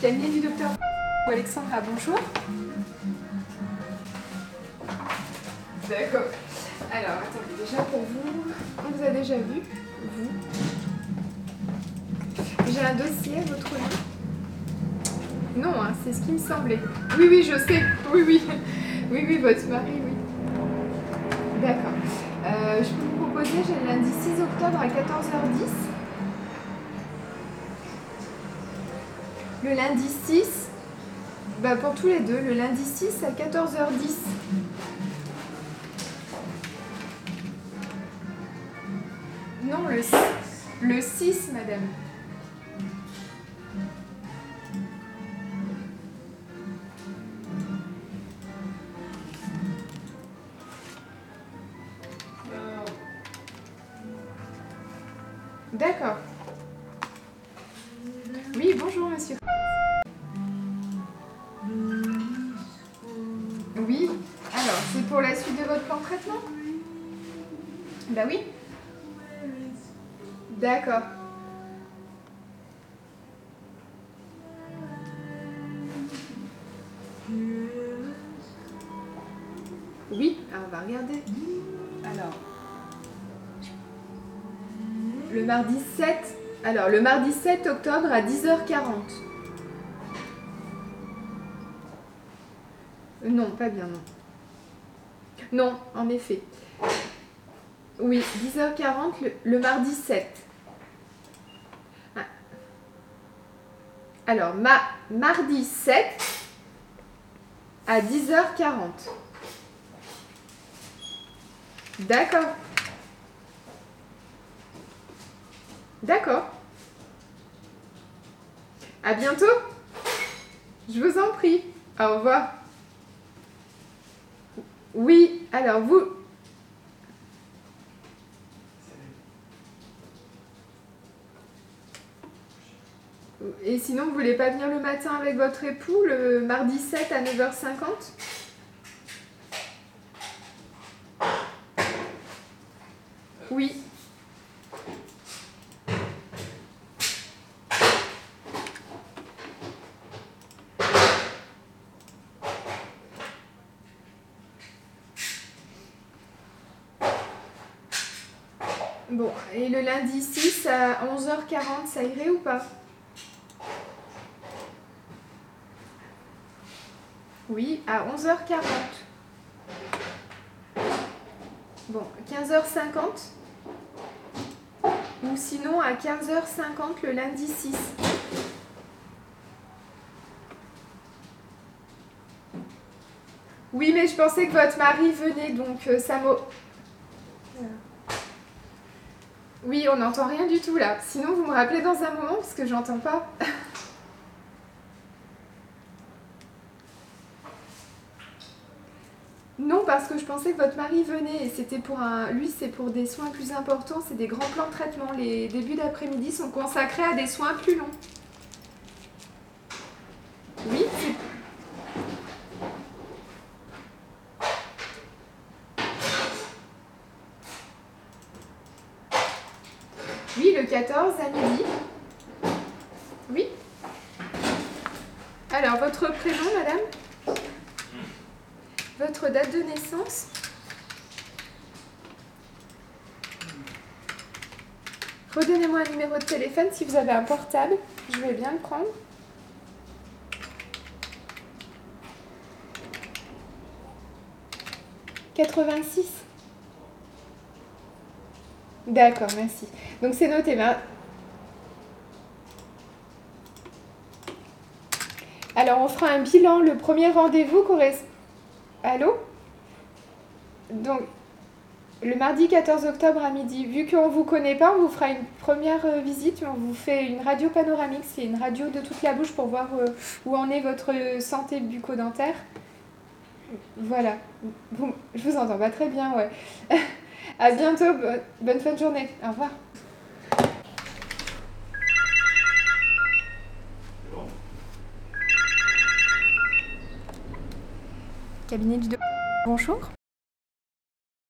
Cabinet du docteur Alexandra, bonjour. D'accord. Alors, attendez, déjà pour vous, on vous a déjà vu, vous. J'ai un dossier à votre nom. Non, hein, c'est ce qui me semblait. Oui, oui, je sais. Oui, oui. Oui, oui, votre mari, oui. D'accord. Euh, je peux vous proposer, j'ai le lundi 6 octobre à 14h10. Le lundi 6, bah pour tous les deux, le lundi 6 à 14h10. Non, le, le 6, madame. D'accord. Oui, bonjour monsieur. C'est pour la suite de votre plan de traitement Bah oui. D'accord. Oui, alors on va regarder. Alors. Le mardi 7. Alors, le mardi 7 octobre à 10h40. Non, pas bien, non. Non, en effet. Oui, 10h40 le, le mardi 7. Ah. Alors, ma, mardi 7 à 10h40. D'accord. D'accord. À bientôt. Je vous en prie. Au revoir. Oui, alors vous. Et sinon, vous voulez pas venir le matin avec votre époux, le mardi 7 à 9h50 Oui. Bon, et le lundi 6 à 11h40, ça irait ou pas? Oui, à 11h40. Bon, 15h50 Ou sinon à 15h50 le lundi 6. Oui, mais je pensais que votre mari venait, donc euh, ça m'a... Oui, on n'entend rien du tout là. Sinon, vous me rappelez dans un moment parce que j'entends pas. non, parce que je pensais que votre mari venait et c'était pour un. Lui, c'est pour des soins plus importants, c'est des grands plans de traitement. Les débuts d'après-midi sont consacrés à des soins plus longs. Oui, c'est. Oui, le 14 à midi. Oui. Alors, votre prénom, madame? Votre date de naissance? Redonnez-moi un numéro de téléphone si vous avez un portable. Je vais bien le prendre. Quatre-vingt-six. D'accord, merci. Donc c'est noté. ma- Alors on fera un bilan. Le premier rendez-vous correspond. Allô? Donc le mardi 14 octobre à midi. Vu qu'on ne vous connaît pas, on vous fera une première euh, visite. On vous fait une radio panoramique. C'est une radio de toute la bouche pour voir euh, où en est votre santé bucco-dentaire. Voilà. Vous- je vous entends pas très bien, ouais. à bientôt. bo- Bonne fin de journée. Au revoir. Cabinet du. Bonjour.